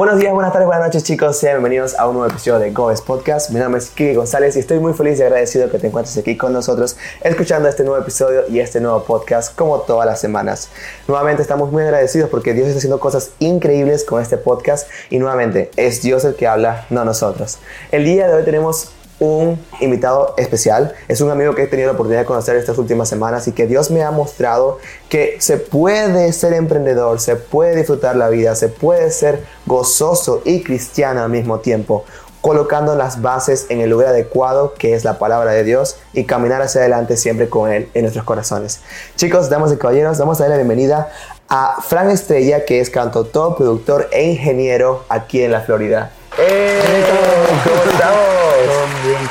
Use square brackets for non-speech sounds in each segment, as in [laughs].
Buenos días, buenas tardes, buenas noches chicos, sean bienvenidos a un nuevo episodio de Goes Podcast. Mi nombre es Kiki González y estoy muy feliz y agradecido que te encuentres aquí con nosotros escuchando este nuevo episodio y este nuevo podcast como todas las semanas. Nuevamente estamos muy agradecidos porque Dios está haciendo cosas increíbles con este podcast y nuevamente es Dios el que habla, no nosotros. El día de hoy tenemos un invitado especial. Es un amigo que he tenido la oportunidad de conocer estas últimas semanas y que Dios me ha mostrado que se puede ser emprendedor, se puede disfrutar la vida, se puede ser gozoso y cristiano al mismo tiempo, colocando las bases en el lugar adecuado que es la palabra de Dios y caminar hacia adelante siempre con Él en nuestros corazones. Chicos, damos de caballeros, vamos a dar la bienvenida a Fran Estrella, que es cantautor, productor e ingeniero aquí en la Florida. ¡Eh! ¿Cómo estamos? Bien,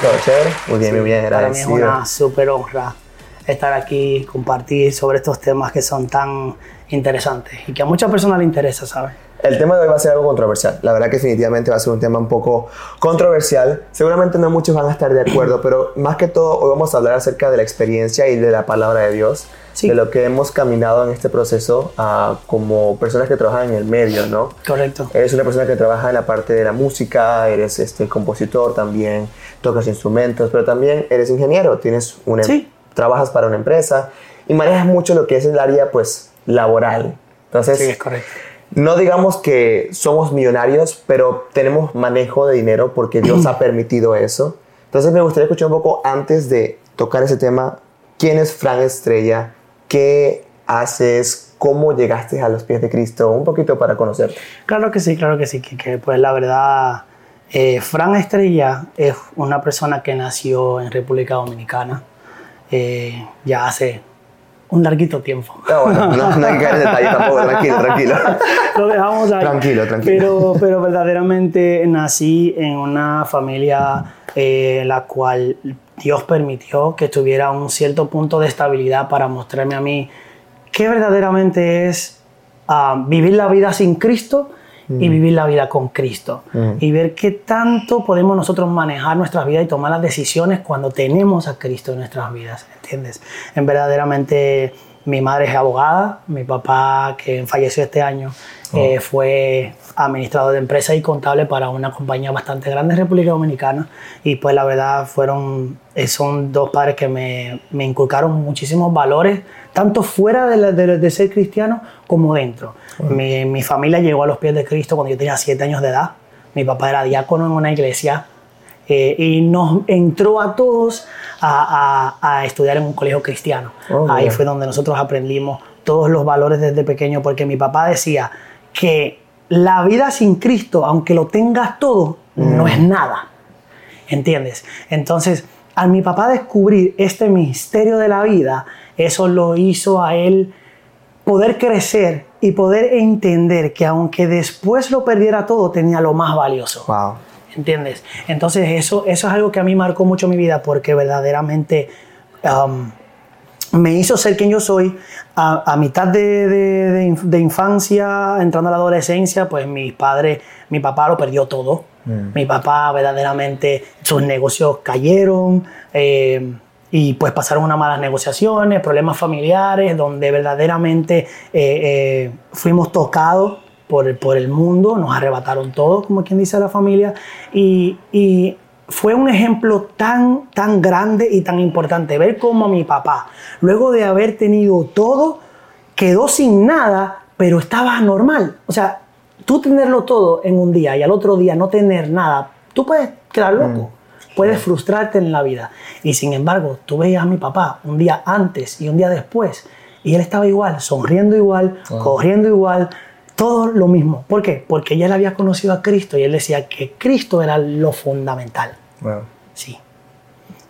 ¿Todo chévere? Muy bien, muy bien, Para mí es una súper honra estar aquí, compartir sobre estos temas que son tan interesantes y que a muchas personas les interesa, ¿sabes? El tema de hoy va a ser algo controversial. La verdad que definitivamente va a ser un tema un poco controversial. Seguramente no muchos van a estar de acuerdo, pero más que todo hoy vamos a hablar acerca de la experiencia y de la palabra de Dios, de lo que hemos caminado en este proceso uh, como personas que trabajan en el medio, ¿no? Correcto. Eres una persona que trabaja en la parte de la música, eres este compositor también, tocas instrumentos, pero también eres ingeniero, tienes una, sí. trabajas para una empresa y manejas mucho lo que es el área pues laboral. Entonces, sí, es correcto no digamos que somos millonarios, pero tenemos manejo de dinero porque Dios ha permitido eso. Entonces me gustaría escuchar un poco antes de tocar ese tema, ¿quién es Fran Estrella? ¿Qué haces? ¿Cómo llegaste a los pies de Cristo? Un poquito para conocerte. Claro que sí, claro que sí, que, pues la verdad, eh, Fran Estrella es una persona que nació en República Dominicana eh, ya hace un larguito tiempo. No, bueno, no, no hay que caer en detalle tampoco, tranquilo, tranquilo. [laughs] Lo dejamos ahí. Tranquilo, tranquilo. Pero, pero verdaderamente nací en una familia eh, la cual Dios permitió que tuviera un cierto punto de estabilidad para mostrarme a mí qué verdaderamente es uh, vivir la vida sin Cristo y Mm. vivir la vida con Cristo. Y ver qué tanto podemos nosotros manejar nuestras vidas y tomar las decisiones cuando tenemos a Cristo en nuestras vidas, ¿entiendes? En verdaderamente mi madre es abogada, mi papá que falleció este año eh, fue administrador de empresa y contable para una compañía bastante grande en República Dominicana y pues la verdad fueron, eh, son dos padres que me, me inculcaron muchísimos valores, tanto fuera de, la- de- de ser cristiano como dentro. Mi, mi familia llegó a los pies de Cristo cuando yo tenía siete años de edad. Mi papá era diácono en una iglesia eh, y nos entró a todos a, a- a estudiar en un colegio cristiano. Oh, Ahí fue donde nosotros aprendimos todos los valores desde pequeño, porque mi papá decía que la vida sin Cristo, aunque lo tengas todo, no es nada. ¿Entiendes? Entonces, al mi papá descubrir este misterio de la vida, eso lo hizo a él poder crecer y poder entender que aunque después lo perdiera todo, tenía lo más valioso. Wow. ¿Entiendes? Entonces eso, eso es algo que a mí marcó mucho mi vida porque verdaderamente um, me hizo ser quien yo soy. A, a mitad de, de- de inf- de infancia, entrando a la adolescencia, pues mis padres, mi papá lo perdió todo. Mi papá verdaderamente, sus negocios cayeron. eh, y pues pasaron unas malas negociaciones, problemas familiares, donde verdaderamente eh, eh, fuimos tocados por, el- por el mundo, nos arrebataron todo, como quien dice la familia, y, y fue un ejemplo tan, tan grande y tan importante ver cómo mi papá, luego de haber tenido todo, quedó sin nada, pero estaba normal. O sea, tú tenerlo todo en un día y al otro día no tener nada, tú puedes quedar loco. Puedes frustrarte en la vida. Y sin embargo, tú veías a mi papá un día antes y un día después, y él estaba igual, sonriendo igual, corriendo igual, todo lo mismo. ¿Por qué? Porque ya él había conocido a Cristo y él decía que Cristo era lo fundamental. Wow. Sí.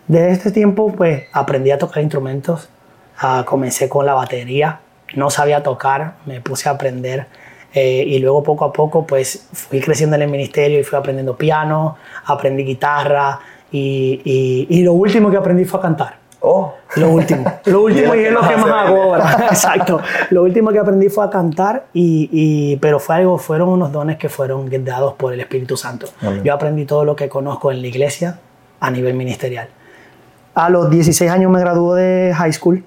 Desde este tiempo, pues aprendí a tocar instrumentos. Ah, comencé con la batería. No sabía tocar, me puse a aprender. eh, y luego poco a poco, pues fui creciendo en el ministerio y fui aprendiendo piano, aprendí guitarra. Y, y- y lo último que aprendí fue a cantar. Oh. Lo último. [laughs] Lo último y es lo que más hago ahora. [laughs] Exacto. Lo último que aprendí fue a cantar, y, y- pero fue algo, fueron unos dones que fueron dados por el Espíritu Santo. Amén. Yo aprendí todo lo que conozco en la iglesia a nivel ministerial. A los 16 años me graduó de high school,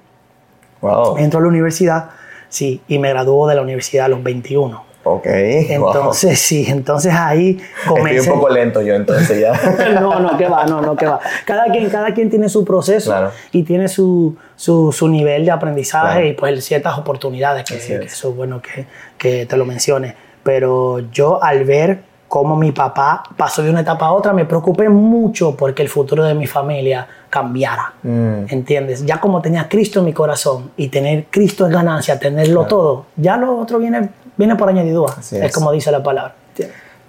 Wow. entro a la universidad, sí, y me graduó de la universidad a los 21. Ok. Entonces, sí, entonces ahí comencé. Estoy un poco lento yo, entonces ya. [laughs] no, no, que va, no, no, que va. Cada quien, cada quien tiene su proceso y tiene su, su, su, nivel de aprendizaje y pues ciertas oportunidades que, que eso es bueno que, que te lo mencione. Pero yo al ver cómo mi papá pasó de una etapa a otra, me preocupé mucho porque el futuro de mi familia cambiara. Mm. ¿Entiendes? Ya como tenía Cristo en mi corazón y tener Cristo es ganancia, tenerlo todo, ya lo otro viene, viene por añadidura. es. como dice la palabra.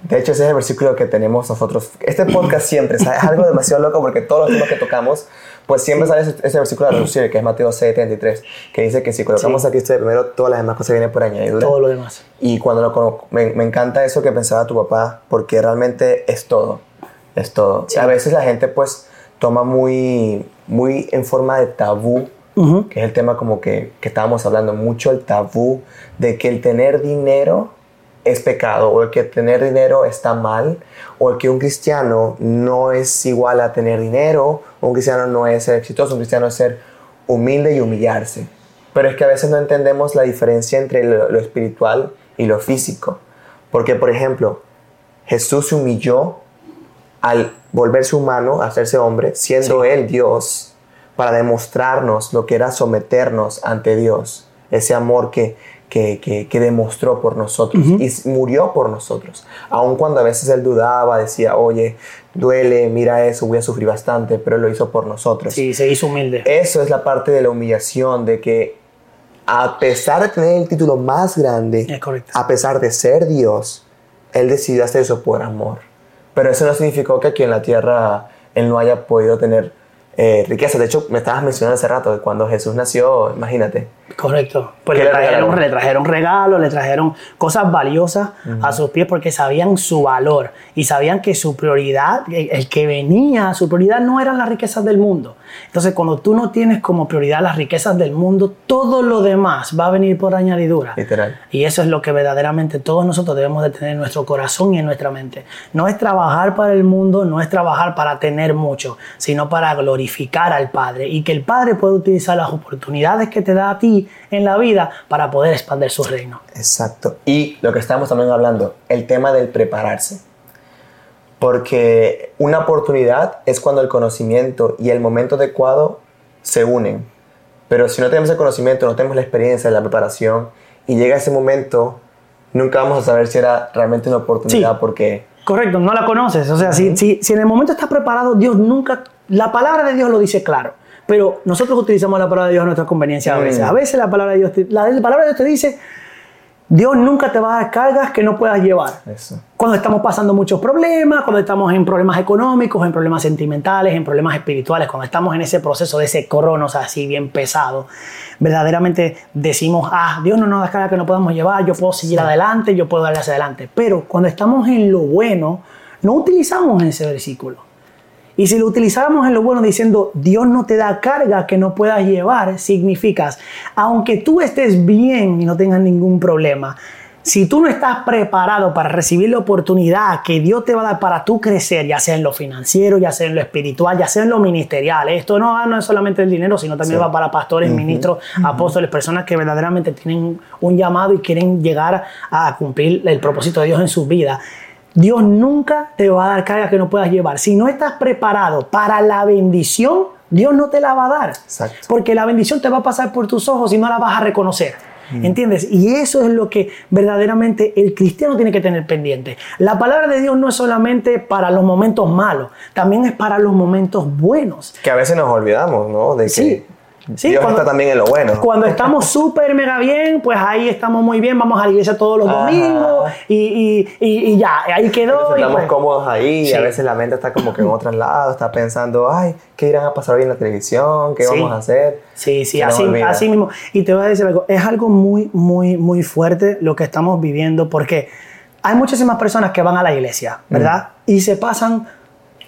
De hecho, ese es el versículo que tenemos nosotros. Este podcast siempre es algo demasiado loco porque todos los temas que tocamos, pues siempre sale ese, versículo de reducir, que es Mateo 6:33, que dice que si colocamos aquí a primero, todas las demás cosas vienen por añadidura. Todo lo demás. Y cuando lo me, me, encanta eso que pensaba tu papá, porque realmente es todo. Es todo. A veces la gente, pues, toma muy, muy en forma de tabú que es el tema como que, que estábamos hablando mucho, el tabú de que el tener dinero es pecado o el que tener dinero está mal o el que un cristiano no es igual a tener dinero o un cristiano no es ser exitoso, un cristiano es ser humilde y humillarse. Pero es que a veces no entendemos la diferencia entre lo, espiritual y lo físico. Porque, por ejemplo, Jesús se humilló al volverse humano, hacerse hombre, siendo Él Dios, para demostrarnos lo que era someternos ante Dios. Ese amor que, que, que, demostró por nosotros y murió por nosotros. Aun cuando a veces él dudaba, decía, oye, duele, mira eso, voy a sufrir bastante, pero él lo hizo por nosotros. Sí, se hizo humilde. Eso es la parte de la humillación, de que a pesar de tener el título más grande, a pesar de ser Dios, él decidió hacer eso por amor. Pero eso no significó que aquí en la tierra él no haya podido tener eh, riqueza. De hecho, me estabas mencionando hace rato que cuando Jesús nació, imagínate. Correcto. Pues le trajeron, le, trajeron regalos, le trajeron cosas valiosas a sus pies porque sabían su valor y sabían que su prioridad, el que venía, su prioridad no eran las riquezas del mundo. Entonces, cuando tú no tienes como prioridad las riquezas del mundo, todo lo demás va a venir por añadidura. Literal. Y eso es lo que verdaderamente todos nosotros debemos de tener en nuestro corazón y en nuestra mente. No es trabajar para el mundo, no es trabajar para tener mucho, sino para glorificar al Padre y que el Padre pueda utilizar las oportunidades que te da a ti en la vida para poder expandir su reino. Exacto. Y lo que estamos también hablando, el tema del prepararse. Porque una oportunidad es cuando el conocimiento y el momento adecuado se unen. Pero si no tenemos el conocimiento, no tenemos la experiencia, la preparación, y llega ese momento, nunca vamos a saber si era realmente una oportunidad porque... Correcto, no la conoces. O sea, si, si, si en el momento estás preparado, Dios nunca la palabra de Dios lo dice claro, pero nosotros utilizamos la palabra de Dios a nuestra conveniencia a veces. Mm. A veces la palabra de Dios te, la, palabra de Dios te dice, Dios nunca te va a dar cargas que no puedas llevar. Cuando estamos pasando muchos problemas, cuando estamos en problemas económicos, en problemas sentimentales, en problemas espirituales, cuando estamos en ese proceso de ese cronos así bien pesado, verdaderamente decimos, ah, Dios no nos da cargas que no podamos llevar, yo puedo seguir adelante, yo puedo darle hacia adelante. Pero cuando estamos en lo bueno, no utilizamos ese versículo. Y si lo utilizáramos en lo bueno diciendo, Dios no te da carga que no puedas llevar, significa, aunque tú estés bien y no tengas ningún problema, si tú no estás preparado para recibir la oportunidad que Dios te va a dar para tú crecer, ya sea en lo financiero, ya sea en lo espiritual, ya sea en lo ministerial, esto no, no es solamente el dinero, sino también va para pastores, ministros, apóstoles, personas que verdaderamente tienen un llamado y quieren llegar a cumplir el propósito de Dios en su vida. Dios nunca te va a dar carga que no puedas llevar. Si no estás preparado para la bendición, Dios no te la va a dar. Porque la bendición te va a pasar por tus ojos y no la vas a reconocer. Mm. ¿Entiendes? Y eso es lo que verdaderamente el cristiano tiene que tener pendiente. La palabra de Dios no es solamente para los momentos malos, también es para los momentos buenos. Que a veces nos olvidamos, ¿no? De que Sí, Dios está también en lo bueno. Cuando estamos súper mega bien, pues ahí estamos muy bien, vamos a la iglesia todos los domingos y, y, y, ya, ahí quedó. Estamos pues cómodos ahí y a veces la mente está como que en otros lados, está pensando, ay, ¿qué irán a pasar hoy en la televisión? ¿Qué vamos a hacer? Sí, sí, así, así mismo. Y te voy a decir algo, es algo muy, muy, muy fuerte lo que estamos viviendo porque hay muchísimas personas que van a la iglesia, ¿verdad? Mm. Y se pasan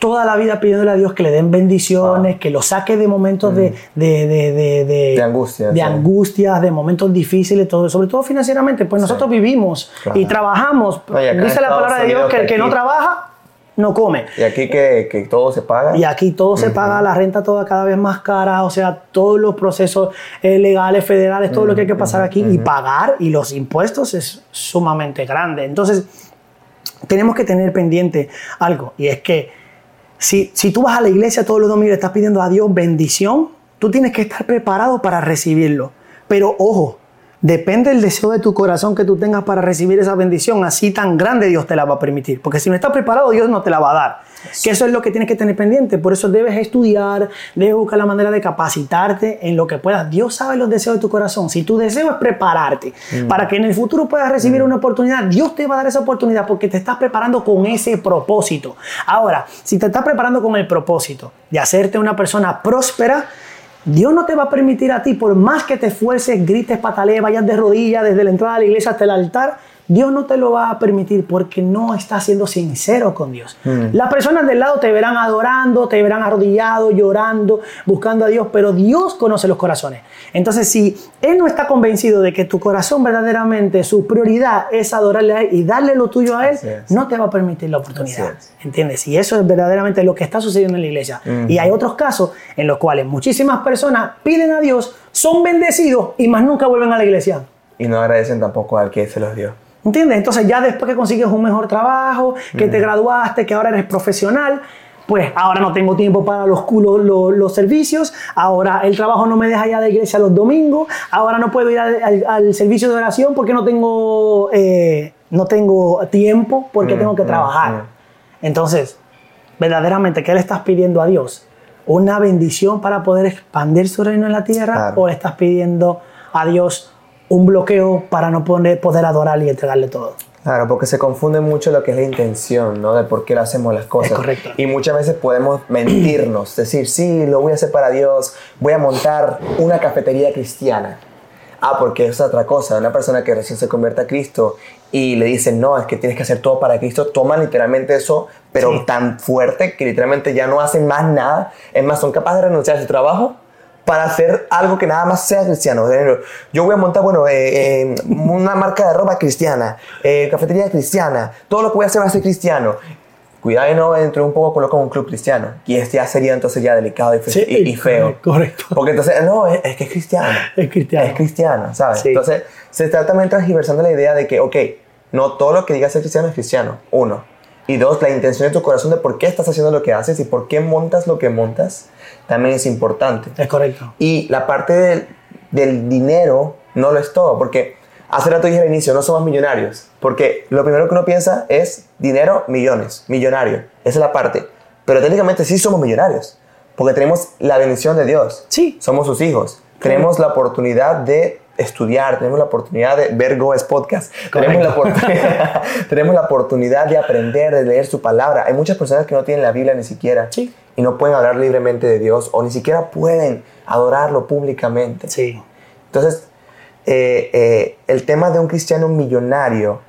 toda la vida pidiéndole a Dios que le den bendiciones, que lo saque de momentos de, mm. de, de, de, angustia, de angustias, de momentos difíciles, todo, sobre todo financieramente. Pues nosotros vivimos y trabajamos. Dice la palabra de Dios que el que no trabaja, no come. Y aquí que, que todo se paga. Y aquí todo se paga, la renta toda cada vez más cara, o sea, todos los procesos eh, legales, federales, todo lo que hay que pasar aquí y pagar y los impuestos es sumamente grande. Entonces, tenemos que tener pendiente algo y es que si, si tú vas a la iglesia todos los domingos y estás pidiendo a Dios bendición, tú tienes que estar preparado para recibirlo. Pero ojo, Depende del deseo de tu corazón que tú tengas para recibir esa bendición, así tan grande Dios te la va a permitir. Porque si no estás preparado, Dios no te la va a dar. Que eso es lo que tienes que tener pendiente. Por eso debes estudiar, debes buscar la manera de capacitarte en lo que puedas. Dios sabe los deseos de tu corazón. Si tu deseo es prepararte mm. para que en el futuro puedas recibir mm. una oportunidad, Dios te va a dar esa oportunidad porque te estás preparando con ese propósito. Ahora, si te estás preparando con el propósito de hacerte una persona próspera, Dios no te va a permitir a ti, por más que te esfuerces, grites, patalees, vayas de rodillas desde la entrada de la iglesia hasta el altar, Dios no te lo va a permitir porque no estás siendo sincero con Dios. Mm. Las personas del lado te verán adorando, te verán arrodillado, llorando, buscando a Dios, pero Dios conoce los corazones. Entonces, si Él no está convencido de que tu corazón verdaderamente, su prioridad es adorarle a Él y darle lo tuyo a Él, no te va a permitir la oportunidad. ¿Entiendes? Y eso es verdaderamente lo que está sucediendo en la iglesia. Y hay otros casos en los cuales muchísimas personas piden a Dios, son bendecidos y más nunca vuelven a la iglesia. Y no agradecen tampoco al que se los dio. ¿Entiendes? Entonces ya después que consigues un mejor trabajo, que te graduaste, que ahora eres profesional, pues ahora no tengo tiempo para los, los, los, servicios, ahora el trabajo no me deja ya de iglesia los domingos, ahora no puedo ir al, servicio de oración porque no tengo, eh, no tengo tiempo, porque tengo que trabajar. Entonces, verdaderamente, ¿qué le estás pidiendo a Dios? ¿Una bendición para poder expandir su reino en la tierra? ¿O le estás pidiendo a Dios un bloqueo para no poder, poder adorar y entregarle todo. Claro, porque se confunde mucho lo que es la intención, ¿no? De por qué le hacemos las cosas. Es correcto. Y muchas veces podemos [clears throat] mentirnos, decir, sí, lo voy a hacer para Dios, voy a montar una cafetería cristiana. Ah, porque es otra cosa. Una persona que recién se convierte a Cristo y le dicen, no, es que tienes que hacer todo para Cristo, toma literalmente eso, pero tan fuerte que literalmente ya no hacen más nada. Es más, son capaces de renunciar a su trabajo para hacer algo que nada más sea cristiano. Yo voy a montar, bueno, eh, eh, una marca de ropa cristiana, eh, cafetería cristiana, todo lo que voy a hacer va a ser cristiano. Cuidado y no entre un poco coloco un club cristiano. Y este ya sería entonces ya delicado y, feo. [laughs] Correcto. Porque entonces, no, es, que es cristiano. Es cristiano. Es cristiano, ¿sabes? Entonces, se trata también transversando la idea de que, ok, no todo lo que diga ser cristiano es cristiano. Uno. Y dos, la intención de tu corazón de por qué estás haciendo lo que haces y por qué montas lo que montas también es importante. Es correcto. Y la parte del, del dinero no lo es todo, porque hace rato dije al inicio, no somos millonarios, porque lo primero que uno piensa es dinero, millones, millonario. Esa es la parte. Pero técnicamente sí somos millonarios, porque tenemos la bendición de Dios. Sí. Somos sus hijos. Tenemos la oportunidad de estudiar, tenemos la oportunidad de ver Goes Podcast, tenemos la, oportunidad, [laughs] tenemos la oportunidad de aprender, de leer su palabra. Hay muchas personas que no tienen la Biblia ni siquiera sí. y no pueden hablar libremente de Dios o ni siquiera pueden adorarlo públicamente. Sí. Entonces, eh, eh, el tema de un cristiano millonario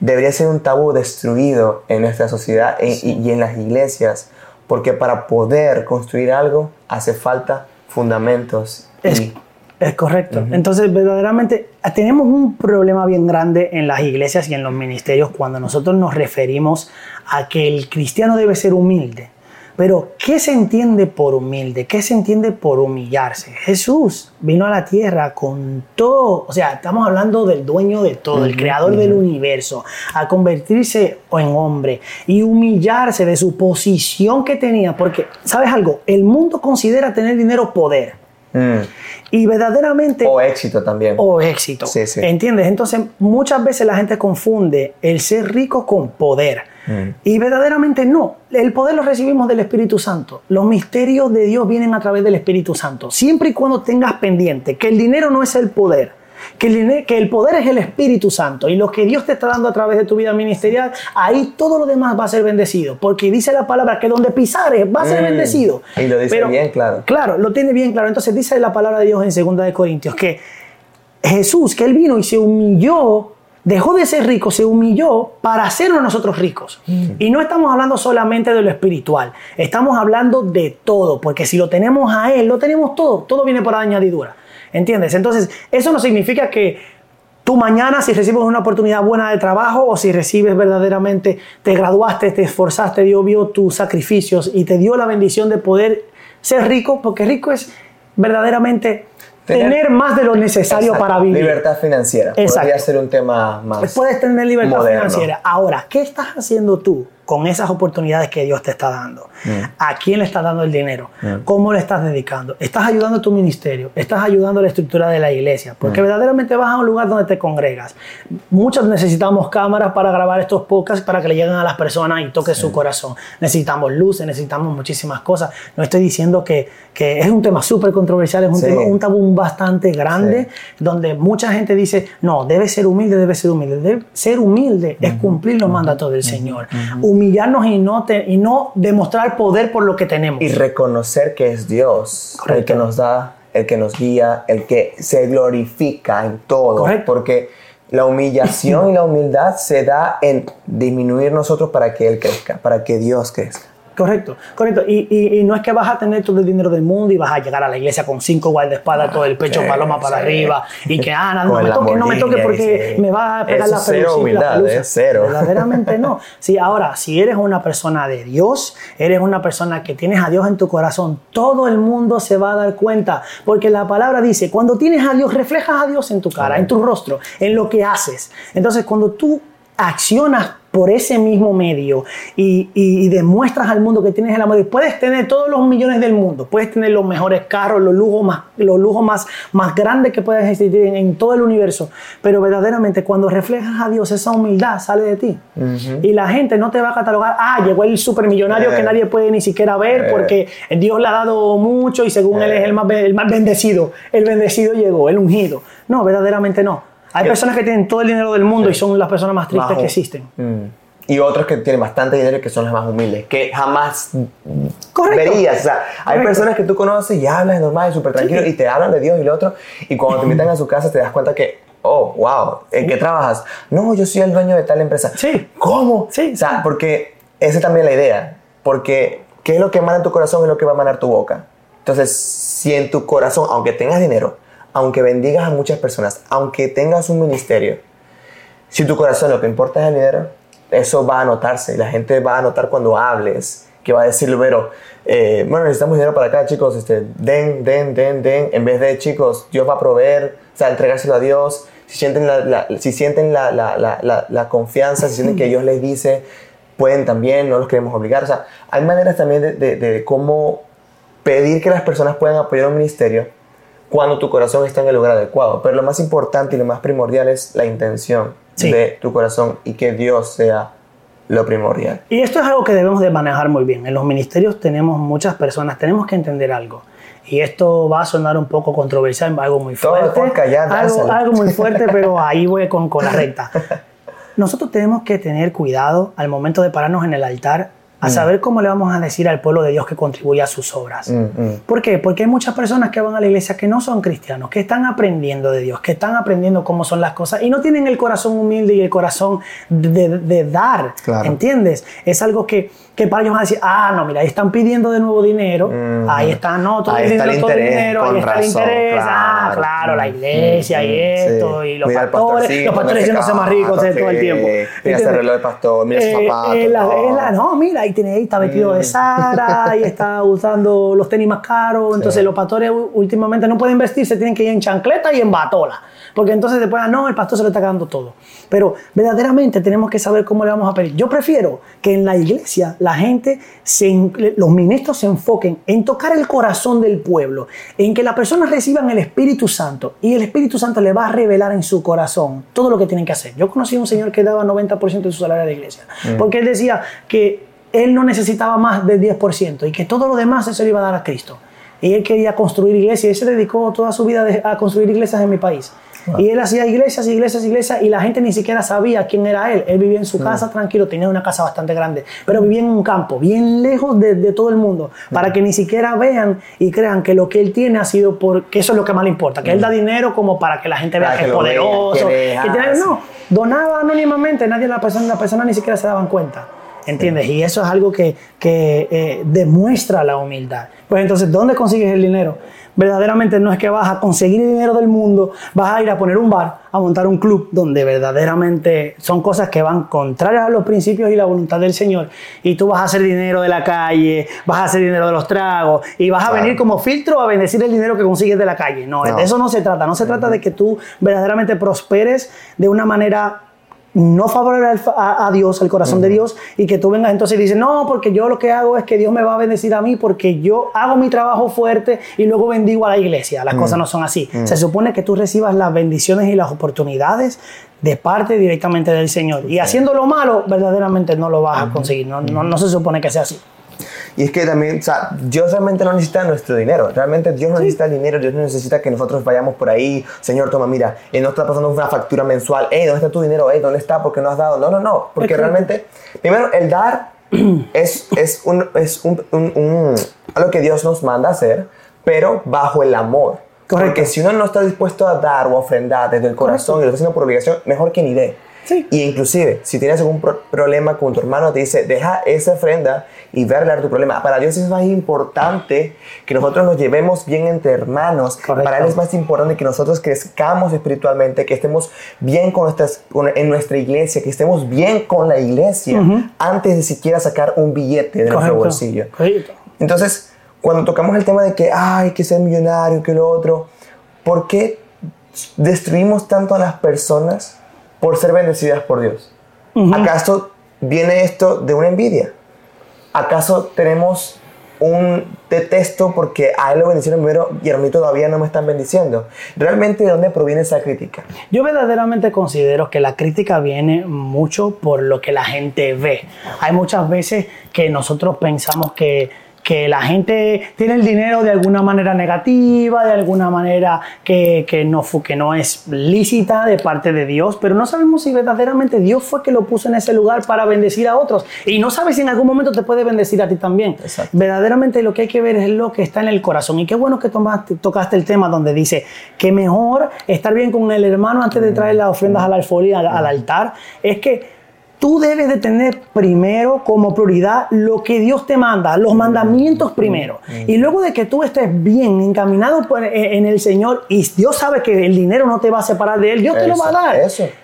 debería ser un tabú destruido en nuestra sociedad y, en las iglesias, porque para poder construir algo hace falta fundamentos. y, es correcto. Entonces, verdaderamente, tenemos un problema bien grande en las iglesias y en los ministerios cuando nosotros nos referimos a que el cristiano debe ser humilde. Pero, ¿qué se entiende por humilde? ¿Qué se entiende por humillarse? Jesús vino a la tierra con todo, o sea, estamos hablando del dueño de todo, el creador del universo, a convertirse en hombre y humillarse de su posición que tenía, porque, ¿sabes algo? El mundo considera tener dinero poder. Mm. Y verdaderamente... O éxito también. O éxito. Sí, sí. ¿Entiendes? Entonces muchas veces la gente confunde el ser rico con poder. Mm. Y verdaderamente no. El poder lo recibimos del Espíritu Santo. Los misterios de Dios vienen a través del Espíritu Santo. Siempre y cuando tengas pendiente que el dinero no es el poder que el, que el poder es el Espíritu Santo y lo que Dios te está dando a través de tu vida ministerial, ahí todo lo demás va a ser bendecido, porque dice la palabra que donde pisares va a ser mm. bendecido. Y lo dice bien claro. Claro, lo tiene bien claro. Entonces dice la palabra de Dios en 2 de Corintios que Jesús, que él vino y se humilló dejó de ser rico, se humilló para hacernos nosotros ricos. Mm. Y no estamos hablando solamente de lo espiritual, estamos hablando de todo, porque si lo tenemos a Él, lo tenemos todo, todo viene por añadidura. ¿Entiendes? Entonces, eso no significa que tú mañana si recibes una oportunidad buena de trabajo o si recibes verdaderamente, te graduaste, te esforzaste, Dios vio tus sacrificios y te dio la bendición de poder ser rico, porque rico es verdaderamente tener, más de lo necesario para vivir. Libertad financiera. Exacto. Podría ser un tema más. Puedes tener libertad moderno. financiera. Ahora, ¿qué estás haciendo tú con esas oportunidades que Dios te está dando? Mm. ¿A quién le estás dando el dinero? ¿Cómo le estás dedicando? ¿Estás ayudando a tu ministerio? ¿Estás ayudando a la estructura de la iglesia? Mm. Porque verdaderamente vas a un lugar donde te congregas. Muchos necesitamos cámaras para grabar estos podcasts para que le lleguen a las personas y toque su corazón. Necesitamos luces, necesitamos muchísimas cosas. No estoy diciendo que, que es un tema súper controversial, es un, Sí. tema, un tabú bastante grande, donde mucha gente dice, no, debe ser humilde, debe ser humilde. Debe ser humilde es cumplir los mandatos del Señor. Humillarnos y no, te- y no demostrar poder por lo que tenemos. Y reconocer que es Dios el que nos da, el que nos guía, el que se glorifica en todo. Correcto. Porque la humillación y la humildad se da en disminuir nosotros para que Él crezca, para que Dios crezca. Correcto, correcto. Y, y- y no es que vas a tener todo el dinero del mundo y vas a llegar a la iglesia con cinco guardaespadas, todo el pecho sí, paloma para sí. arriba y que, ah, no, me toque, no me toque porque sí. me va a pegar Eso la cero la humildad, pelusa. ¿eh? Cero. Verdaderamente no. Sí, ahora, si eres una persona de Dios, eres una persona que tienes a Dios en tu corazón, todo el mundo se va a dar cuenta, porque la palabra dice, cuando tienes a Dios, reflejas a Dios en tu cara, en tu rostro, en lo que haces. Entonces, cuando tú accionas por ese mismo medio y, y- y demuestras al mundo que tienes el amor. Y puedes tener todos los millones del mundo, puedes tener los mejores carros, los lujos más, los lujos más, más grandes que puedes existir en, en todo el universo. Pero verdaderamente cuando reflejas a Dios, esa humildad sale de ti. Y la gente no te va a catalogar, ah, llegó el supermillonario Eh. que nadie puede ni siquiera ver Eh. porque Dios le ha dado mucho y según él es el más, el más bendecido. El bendecido llegó, el ungido. No, verdaderamente no. Hay Yo- personas que tienen todo el dinero del mundo y son las personas más tristes Más que existen. Mm. Y otros que tienen bastante dinero y que son los más humildes, que jamás Correcto. verías. O sea, hay Correcto. personas que tú conoces y hablas normal, súper tranquilo, Sí. y te hablan de Dios y lo otro, y cuando te invitan a su casa te das cuenta que, oh, wow, ¿en qué trabajas? No, yo soy el dueño de tal empresa. Sí. ¿Cómo? Sí, O sea, sí. porque esa es también la idea, porque qué es lo que emana en tu corazón es lo que va a emanar tu boca. Entonces, si en tu corazón, aunque tengas dinero, aunque bendigas a muchas personas, aunque tengas un ministerio, si tu corazón lo que importa es el dinero, eso va a notarse. y La gente va a notar cuando hables, que va a decir, pero, eh, bueno, necesitamos dinero para acá, chicos, este, den, den, den, den, en vez de, chicos, Dios va a proveer, o sea, entregárselo a Dios. Si sienten la, la- si sienten la, la, la, la, la confianza, si sienten que Dios les dice, pueden también, no los queremos obligar. O sea, hay maneras también de, de, de cómo pedir que las personas puedan apoyar un ministerio cuando tu corazón está en el lugar adecuado. Pero lo más importante y lo más primordial es la intención Sí. de tu corazón y que Dios sea lo primordial. Y esto es algo que debemos de manejar muy bien. En los ministerios tenemos muchas personas, tenemos que entender algo. Y esto va a sonar un poco controversial, algo muy Todo el fuerte. podcast ya, algo, algo muy fuerte, [laughs] pero ahí voy con, con la recta. [laughs] Nosotros tenemos que tener cuidado al momento de pararnos en el altar a saber cómo le vamos a decir al pueblo de Dios que contribuye a sus obras. Mm, mm. ¿Por qué? Porque hay muchas personas que van a la iglesia que no son cristianos, que están aprendiendo de Dios, que están aprendiendo cómo son las cosas y no tienen el corazón humilde y el corazón de, de dar. Claro. ¿Entiendes? Es algo que, que para ellos van a decir, ah, no, mira, ahí están pidiendo de nuevo dinero, Ujú. ahí está, no, todo Ahí el está el dinero, todo el interés, dinero, ahí está el razón, interés, ah, claro. claro, la Mm, iglesia y mm, esto, sí. y los Mira el pastores, los pastores haciéndose más ricos carro, todo el sí. tiempo. Mira ese reloj de pastor, mira sus Eh, zapatos, eh, la- la- no, mira, ahí, tiene, ahí está vestido de Sara, y está [laughs] usando los tenis más caros. Entonces, los pastores últimamente no pueden vestirse, tienen que ir en chancleta y en batola. Porque entonces después, ah, no, el pastor se lo está quedando todo. Pero verdaderamente tenemos que saber cómo le vamos a pedir. Yo prefiero que en la iglesia la gente, se, los ministros se enfoquen en tocar el corazón del pueblo, en que las personas reciban el Espíritu Santo y el Espíritu Santo le va a revelar en su corazón todo lo que tienen que hacer. Yo conocí a un señor que daba 90% de su salario a la iglesia, porque él decía que él no necesitaba más del 10% y que todo lo demás se lo iba a dar a Cristo. Y él quería construir iglesias y él se dedicó toda su vida a construir iglesias en mi país. Y él hacía iglesias, iglesias, iglesias y la gente ni siquiera sabía quién era él. Él vivía en su casa tranquilo, tenía una casa bastante grande, pero vivía en un campo, bien lejos de, de todo el mundo, para que ni siquiera vean y crean que lo que él tiene ha sido porque eso es lo que más le importa, que él da dinero como para que la gente vea que, que es poderoso. que tiene- no, donaba anónimamente, nadie la persona, la persona ni siquiera se daban cuenta. ¿Entiendes? Y eso es algo que, que eh, demuestra la humildad. Pues entonces, ¿dónde consigues el dinero? Verdaderamente no es que vas a conseguir dinero del mundo, vas a ir a poner un bar, a montar un club donde verdaderamente son cosas que van contrarias a los principios y la voluntad del Señor. Y tú vas a hacer dinero de la calle, vas a hacer dinero de los tragos y vas a venir como filtro a bendecir el dinero que consigues de la calle. No, de eso no se trata. No se trata de que tú verdaderamente prosperes de una manera no favorable a, Dios, al corazón de Dios, y que tú vengas entonces y dices, no, porque yo lo que hago es que Dios me va a bendecir a mí porque yo hago mi trabajo fuerte y luego bendigo a la iglesia. Las cosas no son así. Se supone que tú recibas las bendiciones y las oportunidades de parte directamente del Señor. Y haciendo lo malo, verdaderamente no lo vas a conseguir. no, no se supone que sea así. Y es que también, o sea, Dios realmente no necesita nuestro dinero. Realmente Dios no necesita el dinero, Dios no necesita que nosotros vayamos por ahí, Señor, toma, mira, y no está pasando una factura mensual, hey, ¿dónde está tu dinero? Hey, ¿dónde está? ¿Por qué no has dado? No, no, no, porque realmente, primero, el dar [clears throat] es, es, un, es un, un, algo que Dios nos manda a hacer, pero bajo el amor. Correcto. Porque si uno no está dispuesto a dar o ofrendar desde el corazón y lo está haciendo por obligación, mejor que ni dé. Y inclusive, si tienes algún problema con tu hermano, te dice, deja esa ofrenda y ve a tu problema. Para Dios es más importante que nosotros nos llevemos bien entre hermanos. Para Él es más importante que nosotros crezcamos espiritualmente, que estemos bien con nuestras, en nuestra iglesia, que estemos bien con la iglesia antes de siquiera sacar un billete de nuestro bolsillo. Entonces, cuando tocamos el tema de que hay que ser millonario, que lo otro, ¿por qué destruimos tanto a las personas? por ser bendecidas por Dios. ¿Acaso viene esto de una envidia? ¿Acaso tenemos un detesto porque a él lo bendicieron primero y a mí todavía no me están bendiciendo. ¿Realmente de dónde proviene esa crítica? Yo verdaderamente considero que la crítica viene mucho por lo que la gente ve. Hay muchas veces que nosotros pensamos que que la gente tiene el dinero de alguna manera negativa, de alguna manera que, que, no, que no es lícita de parte de Dios, pero no sabemos si verdaderamente Dios fue que lo puso en ese lugar para bendecir a otros. Y no sabes si en algún momento te puede bendecir a ti también. Verdaderamente lo que hay que ver es lo que está en el corazón. Y qué bueno que tomaste, tocaste el tema donde dice que mejor estar bien con el hermano antes de traer las ofrendas a la alfolía, al altar, es que tú debes de tener primero como prioridad lo que Dios te manda, los mandamientos primero. Y luego de que tú estés bien encaminado eh, en el Señor y Dios sabe que el dinero no te va a separar de Él, Dios te lo va a dar.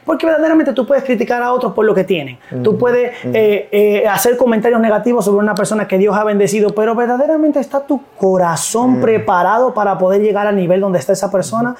Porque verdaderamente tú puedes criticar a otros por lo que tienen. Tú puedes eh, eh, hacer comentarios negativos sobre una persona que Dios ha bendecido, pero verdaderamente está tu corazón preparado para poder llegar al nivel donde está esa persona.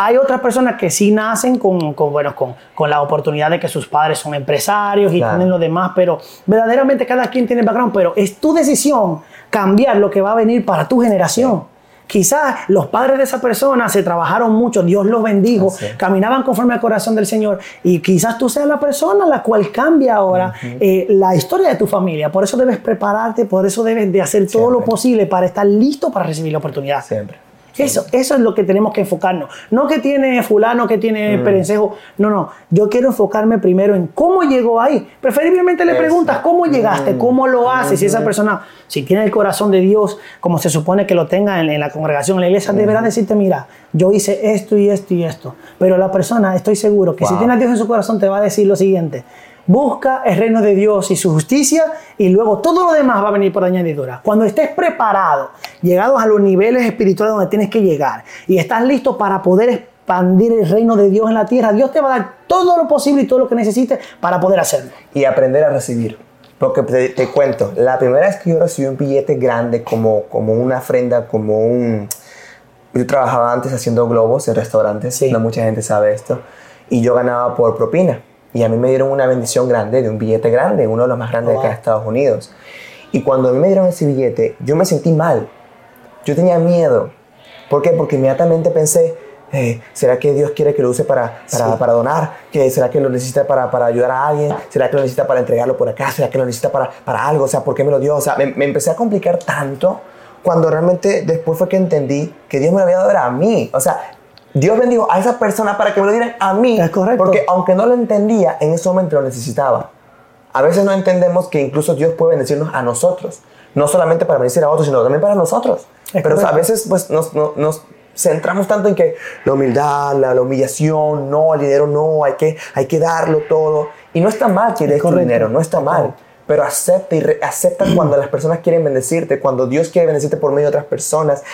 Hay otras personas que sí nacen con, bueno, con, con, la oportunidad de que sus padres son empresarios y tienen lo demás, pero verdaderamente cada quien tiene background, pero es tu decisión cambiar lo que va a venir para tu generación. Quizás los padres de esa persona se trabajaron mucho, Dios los bendijo, caminaban conforme al corazón del Señor y quizás tú seas la persona la cual cambia ahora eh, la historia de tu familia. Por eso debes prepararte, por eso debes de hacer todo lo posible para estar listo para recibir la oportunidad. Siempre. Eso, eso es lo que tenemos que enfocarnos. No que tiene fulano, que tiene mm. perencejo. No, no. Yo quiero enfocarme primero en cómo llegó ahí. Preferiblemente le preguntas cómo llegaste, mm. cómo lo haces. Si esa persona, si tiene el corazón de Dios, como se supone que lo tenga en, la congregación, en la iglesia, deberá decirte, mira, yo hice esto y esto y esto. Pero la persona, estoy seguro que si tiene a Dios en su corazón, te va a decir lo siguiente. Busca el reino de Dios y su justicia y luego todo lo demás va a venir por añadidura. Cuando estés preparado, llegados a los niveles espirituales donde tienes que llegar y estás listo para poder expandir el reino de Dios en la tierra, Dios te va a dar todo lo posible y todo lo que necesites para poder hacerlo. Y aprender a recibir. Porque te, cuento, la primera vez que yo recibí un billete grande como, como una ofrenda, como un... Yo trabajaba antes haciendo globos en restaurantes, no mucha gente sabe esto, y yo ganaba por propina. Y a mí me dieron una bendición grande, de un billete grande, uno de los más grandes de acá de Estados Unidos. Y cuando a mí me dieron ese billete, yo me sentí mal. Yo tenía miedo. ¿Por qué? Porque inmediatamente pensé, eh, ¿será que Dios quiere que lo use para, para, para donar? ¿Que ¿Será que lo necesita para, para, ayudar a alguien? ¿Será que lo necesita para entregarlo por acá? ¿Será que lo necesita para, para algo? O sea, ¿por qué me lo dio? O sea, me, me, empecé a complicar tanto cuando realmente después fue que entendí que Dios me lo había dado a mí. O sea, Dios bendijo a esa persona para que me lo dieran a mí. Es correcto. Porque aunque no lo entendía, en ese momento lo necesitaba. A veces no entendemos que incluso Dios puede bendecirnos a nosotros. No solamente para bendecir a otros, sino también para nosotros. Pero a veces pues, nos, nos, centramos tanto en que la humildad, la, humillación, no, el dinero no, hay que, hay que darlo todo. Y no está mal que des dinero, no está mal. pero acepta y re- acepta cuando las personas quieren bendecirte, cuando Dios quiere bendecirte por medio de otras personas.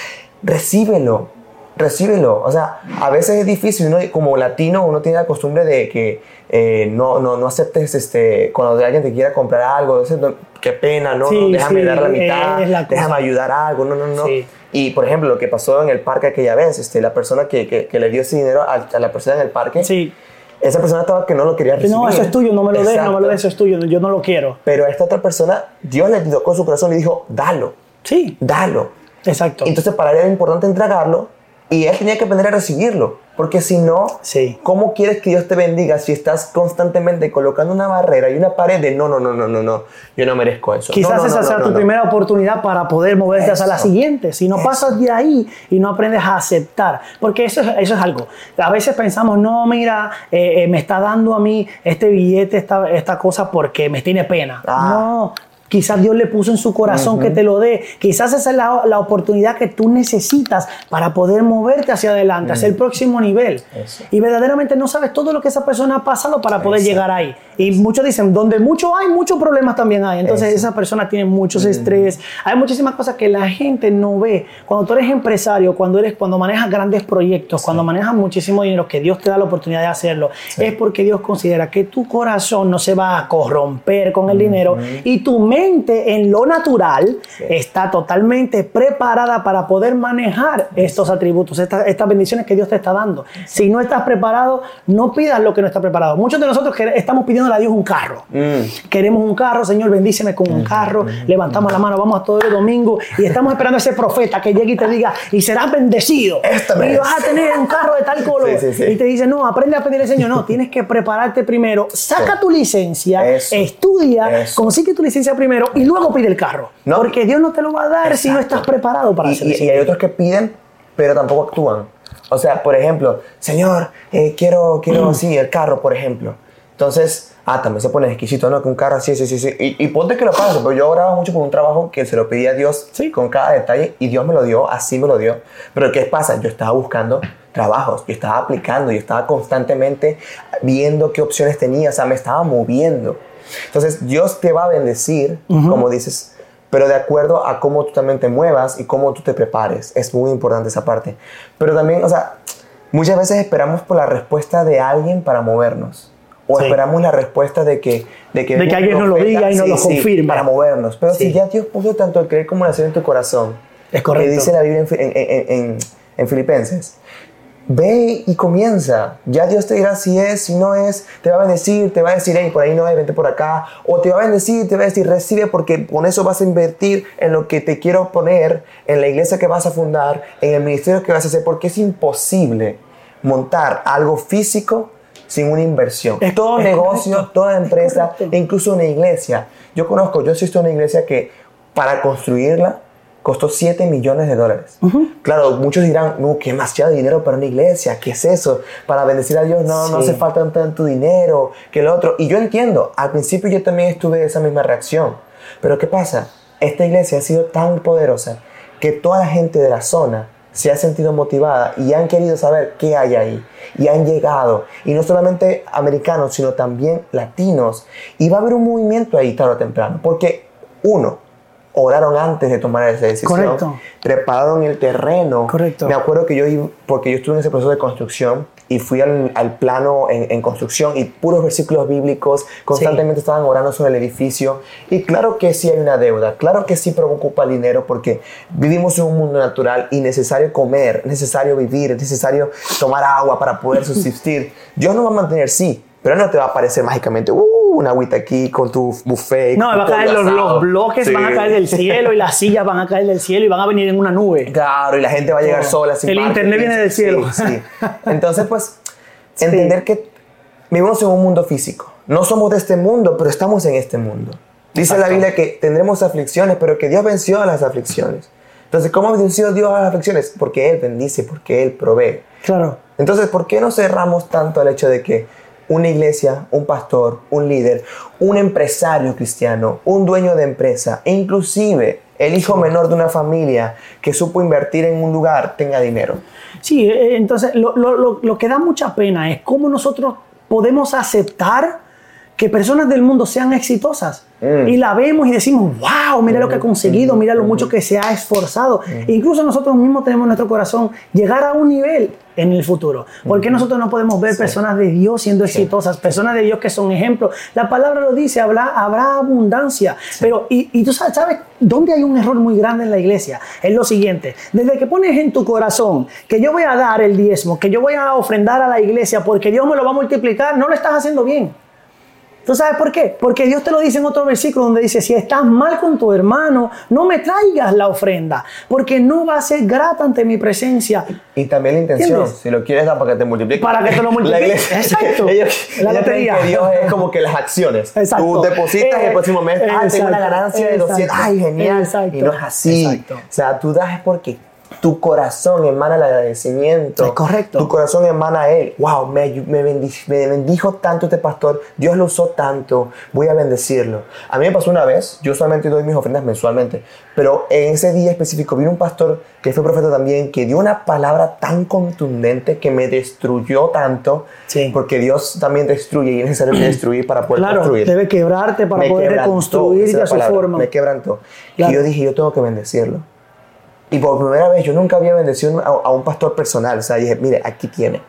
Recíbelo, recíbelo. O sea, a veces es difícil, uno, como latino uno tiene la costumbre de que eh, no, no, no aceptes este, cuando alguien te quiera comprar algo, entonces, no, qué pena, no, Sí, no, déjame sí, dar la mitad, la déjame ayudar a algo, no, no, no. Sí. Y por ejemplo, lo que pasó en el parque aquella vez, este, la persona que, que, que le dio ese dinero a, a la persona en el parque, Sí. esa persona estaba que no lo quería Que recibir. no, eso es tuyo, no me lo des, no me lo des, eso es tuyo, yo no lo quiero. Pero a esta otra persona, Dios le tocó su corazón y dijo, dalo, Sí, dalo. exacto. Entonces para él era importante entregarlo y él tenía que aprender a recibirlo. Porque si no, Sí. ¿cómo quieres que Dios te bendiga si estás constantemente colocando una barrera y una pared de no, no, no, no, no, no, yo no merezco eso? Quizás No, no, esa no, sea tu primera oportunidad para poder moverte hacia la Eso. siguiente. Si no Eso. pasas de ahí y no aprendes a aceptar, porque eso es, eso es algo. A veces pensamos, no, mira, eh, eh, me está dando a mí este billete, esta, esta cosa porque me tiene pena. Ah. No. Quizás Dios le puso en su corazón que te lo dé. Quizás esa es la, la oportunidad que tú necesitas para poder moverte hacia adelante, hacia el próximo nivel. Eso. Y verdaderamente no sabes todo lo que esa persona ha pasado para poder Exacto. llegar ahí. Y muchos dicen, donde mucho hay, muchos problemas también hay. Entonces Eso. esa persona tiene muchos estrés. Hay muchísimas cosas que la gente no ve. Cuando tú eres empresario, cuando eres, cuando manejas grandes proyectos, cuando manejas muchísimo dinero, que Dios te da la oportunidad de hacerlo, es porque Dios considera que tu corazón no se va a corromper con el dinero y tu mente en lo natural está totalmente preparada para poder manejar estos atributos, estas, estas bendiciones que Dios te está dando. Si no estás preparado, no pidas lo que no está preparado. Muchos de nosotros quere- estamos pidiendo a Dios un carro. Mm. Queremos un carro, Señor, bendíceme con un carro. Levantamos la mano, vamos a todo el domingo y estamos esperando a ese profeta que llegue y te diga, y serás bendecido. Esta y vas a tener un carro de tal color. Sí, sí, sí. Y te dice, no, aprende a pedir al Señor. No, [laughs] tienes que prepararte primero. Saca tu licencia, Eso. estudia, Eso. consigue tu licencia primero y luego pide el carro. No. Porque Dios no te lo va a dar si no estás preparado para y, hacer y- eso. y hay otros que piden, pero tampoco actúan. O sea, por ejemplo, Señor, eh, quiero, quiero, Mm. sí, el carro, por ejemplo. Entonces, ah, también se pone exquisito, ¿no? Que un carro así, sí, sí, sí. Y, y ponte que lo pagas, pero yo oraba mucho por un trabajo que se lo pedí a Dios Sí. con cada detalle y Dios me lo dio, así me lo dio. Pero ¿qué pasa? Yo estaba buscando trabajos, yo estaba aplicando, yo estaba constantemente viendo qué opciones tenía, o sea, me estaba moviendo. Entonces, Dios te va a bendecir, como dices, pero de acuerdo a cómo tú también te muevas y cómo tú te prepares. Es muy importante esa parte. Pero también, o sea, muchas veces esperamos por la respuesta de alguien para movernos. O Sí. esperamos la respuesta de que, de que, De que alguien nos lo diga y nos lo confirme. para movernos. Pero si ya Dios puso tanto el creer como el hacer en tu corazón, Es correcto. que dice la Biblia en- en- en- en Filipenses, Ve y comienza. Ya Dios te dirá si es, si no es. Te va a bendecir, te va a decir, hey, por ahí no es, vente por acá. O te va a bendecir, te va a decir, recibe porque con eso vas a invertir en lo que te quiero poner, en la iglesia que vas a fundar, en el ministerio que vas a hacer, porque es imposible montar algo físico sin una inversión. Es- todo es negocio, correcto. toda empresa, incluso una iglesia. Yo conozco, yo asisto a una iglesia que para construirla costó 7 millones de dólares. Claro, muchos dirán, no, qué demasiado dinero para una iglesia, ¿qué es eso? Para bendecir a Dios, no, no Sí. hace falta tanto dinero, que el otro. Y yo entiendo, al principio yo también estuve esa misma reacción. Pero ¿qué pasa? Esta iglesia ha sido tan poderosa que toda la gente de la zona se ha sentido motivada y han querido saber qué hay ahí. Y han llegado. Y no solamente americanos, sino también latinos. Y va a haber un movimiento ahí tarde o temprano. Porque, uno, oraron antes de tomar esa decisión. Correcto. Prepararon el terreno. Correcto. Me acuerdo que yo, porque yo estuve en ese proceso de construcción y fui al, al plano en, en construcción y puros versículos bíblicos, constantemente estaban orando sobre el edificio. Y claro que sí hay una deuda, claro que sí preocupa el dinero porque vivimos en un mundo natural y necesario comer, necesario vivir, necesario tomar agua para poder subsistir. Dios nos va a mantener, sí, pero no te va a aparecer mágicamente, uh, una agüita aquí con tu buffet. No, va a caer los, asado". los bloques, Sí. van a caer del cielo y las sillas van a caer del cielo y van a venir en una nube. Claro, y la gente va a llegar sola sin El marketing. internet viene del cielo. Sí, sí. [laughs] Entonces, pues, entender que vivimos en un mundo físico. No somos de este mundo, pero estamos en este mundo. Dice la. Biblia que tendremos aflicciones, pero que Dios venció a las aflicciones. Entonces, ¿cómo venció Dios a las aflicciones? Porque Él bendice, porque Él provee. Claro. Entonces, ¿por qué no cerramos tanto al hecho de que una iglesia, un pastor, un líder, un empresario cristiano, un dueño de empresa, e inclusive el hijo menor de una familia que supo invertir en un lugar tenga dinero? Sí, eh, entonces lo, lo- lo- lo que da mucha pena es cómo nosotros podemos aceptar que personas del mundo sean exitosas. Mm. Y la vemos y decimos, wow, mira lo que ha conseguido, mira lo mucho que se ha esforzado. Incluso nosotros mismos tenemos en nuestro corazón llegar a un nivel en el futuro. ¿Por qué nosotros no podemos ver personas de Dios siendo exitosas, personas de Dios que son ejemplos? La palabra lo dice, habrá, habrá abundancia. Pero, y, y tú sabes, ¿sabes dónde hay un error muy grande en la iglesia? Es lo siguiente, desde que pones en tu corazón que yo voy a dar el diezmo, que yo voy a ofrendar a la iglesia porque Dios me lo va a multiplicar, no lo estás haciendo bien. ¿Tú sabes por qué? Porque Dios te lo dice en otro versículo donde dice, si estás mal con tu hermano, no me traigas la ofrenda, porque no va a ser grata ante mi presencia. Y también la intención, ¿Entiendes? si lo quieres dar para que te multiplique. Para que te lo [laughs] multiplique. La iglesia, Exacto. [laughs] ellos, La ellos lotería. que Dios es como que las acciones. Exacto. Tú depositas Eh, el próximo mes, ah, tengo una exacto, ganancia de 200. exacto, Ay, genial. exacto, y no es así. exacto. O sea, tú das es porque tu corazón emana el agradecimiento. Es correcto. Tu corazón emana a Él. Wow, me, me, bendi- me bendijo tanto este pastor. Dios lo usó tanto. Voy a bendecirlo. A mí me pasó una vez. Yo solamente doy mis ofrendas mensualmente. Pero en ese día específico vino un pastor que fue profeta también que dio una palabra tan contundente que me destruyó tanto. Sí. Porque Dios también destruye y es necesario destruir para poder Claro, construir. debe quebrarte para Me poder reconstruir a su palabra, forma. Me quebrantó. Claro. Y yo dije, yo tengo que bendecirlo. Y por primera vez, yo nunca había bendecido a, a un pastor personal. O sea, dije, mire, aquí tiene.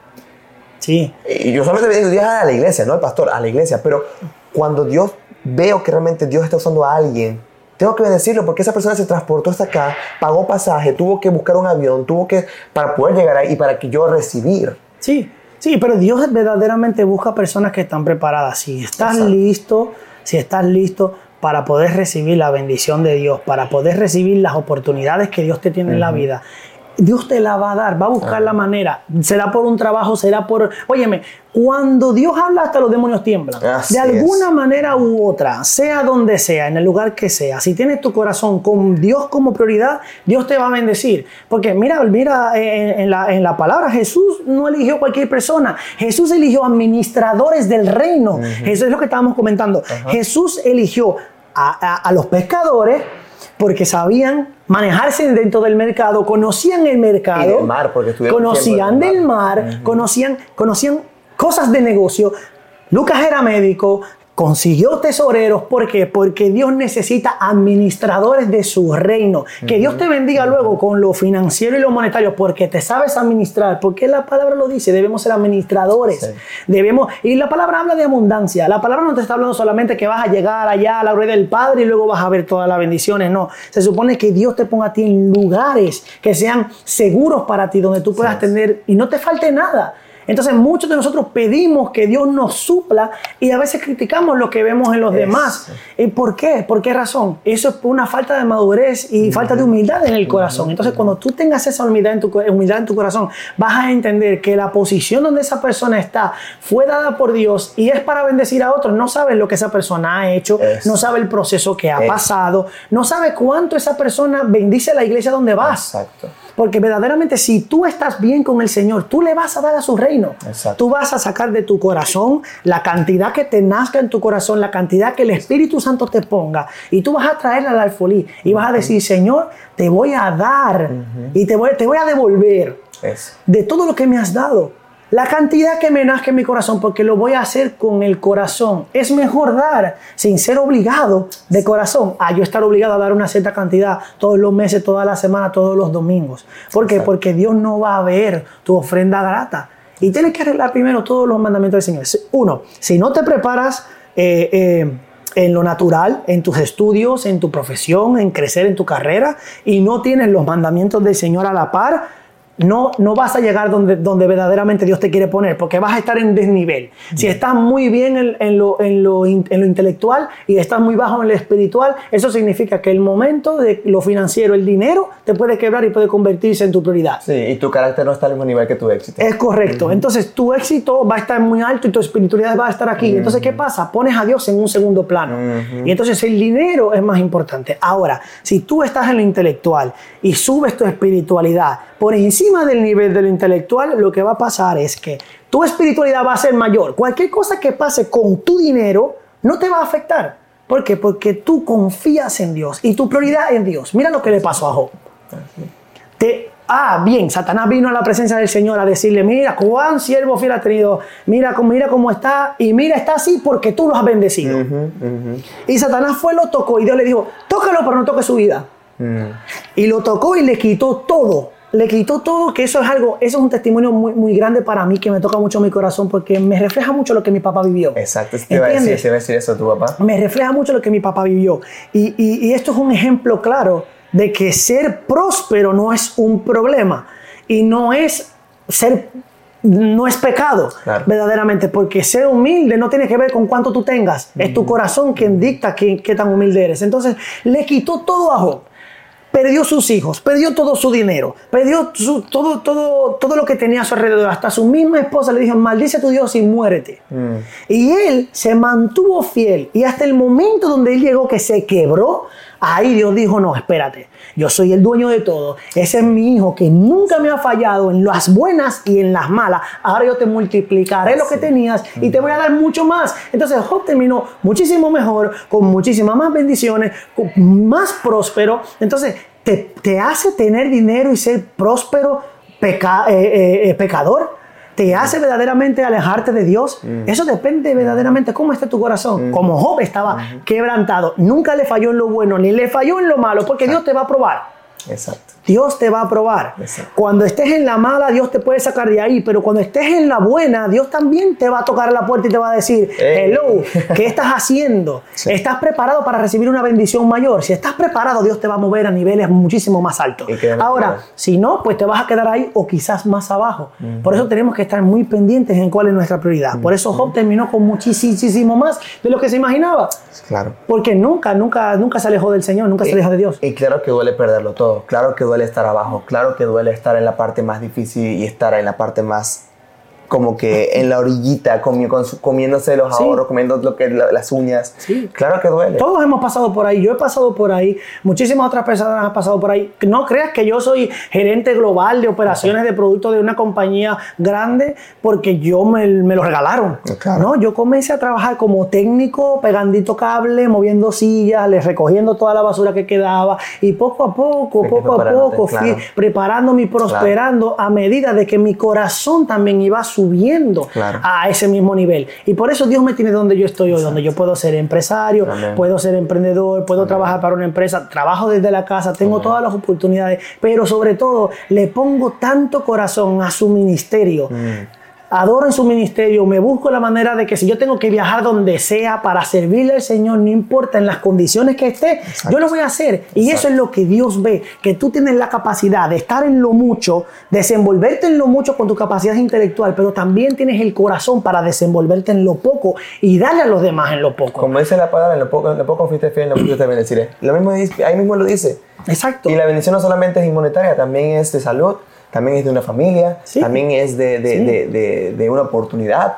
Sí, Y yo solamente bendigo Dios a la iglesia, no al pastor, a la iglesia. Pero cuando Dios veo que realmente Dios está usando a alguien, tengo que bendecirlo porque esa persona se transportó hasta acá, pagó pasaje, tuvo que buscar un avión, tuvo que, para poder llegar ahí y para que yo recibir. sí, sí, pero Dios verdaderamente busca personas que están preparadas. Si estás Exacto. listo, si estás listo para poder recibir la bendición de Dios, para poder recibir las oportunidades que Dios te tiene en la vida, Dios te la va a dar, va a buscar la manera. Será por un trabajo, será por... Óyeme, cuando Dios habla hasta los demonios tiemblan. Así de alguna manera u otra, sea donde sea, en el lugar que sea, si tienes tu corazón con Dios como prioridad, Dios te va a bendecir. Porque mira, mira en, en la, en la palabra, Jesús no eligió cualquier persona. Jesús eligió administradores del reino. Eso es lo que estábamos comentando. Jesús eligió a, a- a los pescadores porque sabían manejarse dentro del mercado, conocían el mercado, Y del mar, porque conocían del mar, conocían, conocían cosas de negocio. Lucas era médico, consiguió tesoreros. ¿Por qué? Porque Dios necesita administradores de su reino. Que Dios te bendiga luego con lo financiero y lo monetario, porque te sabes administrar. Porque la palabra lo dice, debemos ser administradores. Sí. Debemos, y la palabra habla de abundancia. La palabra no te está hablando solamente que vas a llegar allá a la gloria del Padre y luego vas a ver todas las bendiciones. No, se supone que Dios te ponga a ti en lugares que sean seguros para ti, donde tú puedas Sí. tener y no te falte nada. Entonces muchos de nosotros pedimos que Dios nos supla y a veces criticamos lo que vemos en los Eso. demás. ¿Y por qué? ¿Por qué razón? Eso es por una falta de madurez y falta de humildad en el corazón. Entonces cuando tú tengas esa humildad en, tu, humildad en tu corazón, vas a entender que la posición donde esa persona está fue dada por Dios y es para bendecir a otros. No sabes lo que esa persona ha hecho, Eso. no sabe el proceso que ha Eso. pasado, no sabe cuánto esa persona bendice a la iglesia donde vas. Exacto. Porque verdaderamente si tú estás bien con el Señor, tú le vas a dar a su reino. Exacto. Tú vas a sacar de tu corazón la cantidad que te nazca en tu corazón, la cantidad que el Espíritu Santo te ponga. Y tú vas a traerla al alfolí y vas a decir, Señor, te voy a dar y te voy, te voy a devolver Eso. de todo lo que me has dado. La cantidad que me nazca en mi corazón, porque lo voy a hacer con el corazón. Es mejor dar sin ser obligado de corazón a yo estar obligado a dar una cierta cantidad todos los meses, toda la semana, todos los domingos. ¿Por qué? Exacto. Porque Dios no va a ver tu ofrenda grata. Y tienes que arreglar primero todos los mandamientos del Señor. Uno, si no te preparas eh, eh, en lo natural, en tus estudios, en tu profesión, en crecer en tu carrera, y no tienes los mandamientos del Señor a la par, no, no vas a llegar donde, donde verdaderamente Dios te quiere poner, porque vas a estar en desnivel. Si estás muy bien en, en lo, en, lo, in- en lo intelectual y estás muy bajo en lo espiritual, eso significa que el momento de lo financiero, el dinero, te puede quebrar y puede convertirse en tu prioridad. Sí, y tu carácter no está al mismo nivel que tu éxito. Es correcto. Entonces tu éxito va a estar muy alto y tu espiritualidad va a estar aquí. Entonces, ¿qué pasa? Pones a Dios en un segundo plano. Y entonces el dinero es más importante. Ahora, si tú estás en lo intelectual y subes tu espiritualidad por encima del nivel de lo intelectual, lo que va a pasar es que tu espiritualidad va a ser mayor. Cualquier cosa que pase con tu dinero no te va a afectar. ¿Por qué? Porque tú confías en Dios y tu prioridad en Dios. Mira lo que le pasó a Job. Te- Ah, bien, Satanás vino a la presencia del Señor a decirle, mira, cuán siervo fiel ha tenido, mira, cómo- mira cómo está, y mira, está así porque tú lo has bendecido. Y Satanás fue, lo tocó, y Dios le dijo, tócalo, pero no toque su vida. Mm. Y lo tocó y le quitó todo. Le quitó todo, que eso es algo, eso es un testimonio muy, muy grande para mí, que me toca mucho mi corazón, porque me refleja mucho lo que mi papá vivió. Exacto, te iba a decir, te iba a decir eso tu papá. me refleja mucho lo que mi papá vivió. Y, y- y esto es un ejemplo claro de que ser próspero no es un problema y no es ser no es pecado Claro. verdaderamente porque ser humilde no tiene que ver con cuánto tú tengas es tu corazón quien dicta qué, qué tan humilde eres entonces le quitó todo a Job perdió sus hijos, perdió todo su dinero, perdió su- todo, todo, todo lo que tenía a su alrededor. Hasta su misma esposa le dijo, maldice a tu Dios y muérete. Y él se mantuvo fiel. Y hasta el momento donde él llegó que se quebró, ahí Dios dijo, no, espérate, yo soy el dueño de todo. Ese es mi hijo que nunca me ha fallado en las buenas y en las malas. Ahora yo te multiplicaré lo que tenías y te voy a dar mucho más. Entonces Job terminó muchísimo mejor, con muchísimas más bendiciones, más próspero. Entonces te, te hace tener dinero y ser próspero peca- eh, eh, eh, pecador. Te hace verdaderamente alejarte de Dios. Eso depende verdaderamente cómo está tu corazón. Como Job estaba quebrantado, nunca le falló en lo bueno ni le falló en lo malo, porque Dios te va a probar. Exacto. Dios te va a probar. Exacto. Cuando estés en la mala, Dios te puede sacar de ahí, pero cuando estés en la buena, Dios también te va a tocar la puerta y te va a decir, hello, ¿qué [laughs] estás haciendo? Sí. ¿Estás preparado para recibir una bendición mayor? Si estás preparado, Dios te va a mover a niveles muchísimo más altos. Ahora, si no, pues te vas a quedar ahí o quizás más abajo. Por eso tenemos que estar muy pendientes en cuál es nuestra prioridad. Por eso Job terminó con muchísimo más de lo que se imaginaba. Claro. Porque nunca, nunca, nunca se alejó del Señor, nunca se alejó de Dios. Y claro que duele perderlo todo, claro que duele estar abajo, claro que duele estar en la parte más difícil y estar en la parte más como que en la orillita, comi- comiéndose los Sí. ahorros, comiendo lo que, la- las uñas. Sí. Claro que duele. Todos hemos pasado por ahí, yo he pasado por ahí, muchísimas otras personas han pasado por ahí. No creas que yo soy gerente global de operaciones de productos de una compañía grande porque yo me, me lo regalaron. Claro. No, yo comencé a trabajar como técnico, pegandito cable, moviendo sillas, les recogiendo toda la basura que quedaba y poco a poco, poco a poco fui claro. preparándome y prosperando a medida de que mi corazón también iba subiendo Claro. a ese mismo nivel. Y por eso Dios me tiene donde yo estoy hoy, donde yo puedo ser empresario, puedo ser emprendedor, puedo trabajar para una empresa, trabajo desde la casa, tengo todas las oportunidades, pero sobre todo le pongo tanto corazón a su ministerio. Adoro en su ministerio, me busco la manera de que si yo tengo que viajar donde sea para servirle al Señor, no importa en las condiciones que esté, yo lo voy a hacer. Y eso es lo que Dios ve, que tú tienes la capacidad de estar en lo mucho, desenvolverte en lo mucho con tu capacidad intelectual, pero también tienes el corazón para desenvolverte en lo poco y darle a los demás en lo poco. Como dice la palabra, en lo poco, en lo poco fuiste fiel, en lo mucho te bendeciré. Lo mismo ahí mismo lo dice. Exacto. Y la bendición no solamente es monetaria, también es de salud, también es de una familia, Sí. también es de, de, Sí. de, de- una oportunidad.